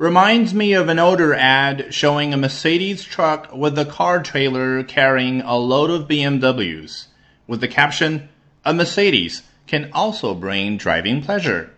reminds me of an older ad showing a Mercedes truck with a car trailer carrying a load of BMWs, with the caption, A Mercedes can also bring driving pleasure.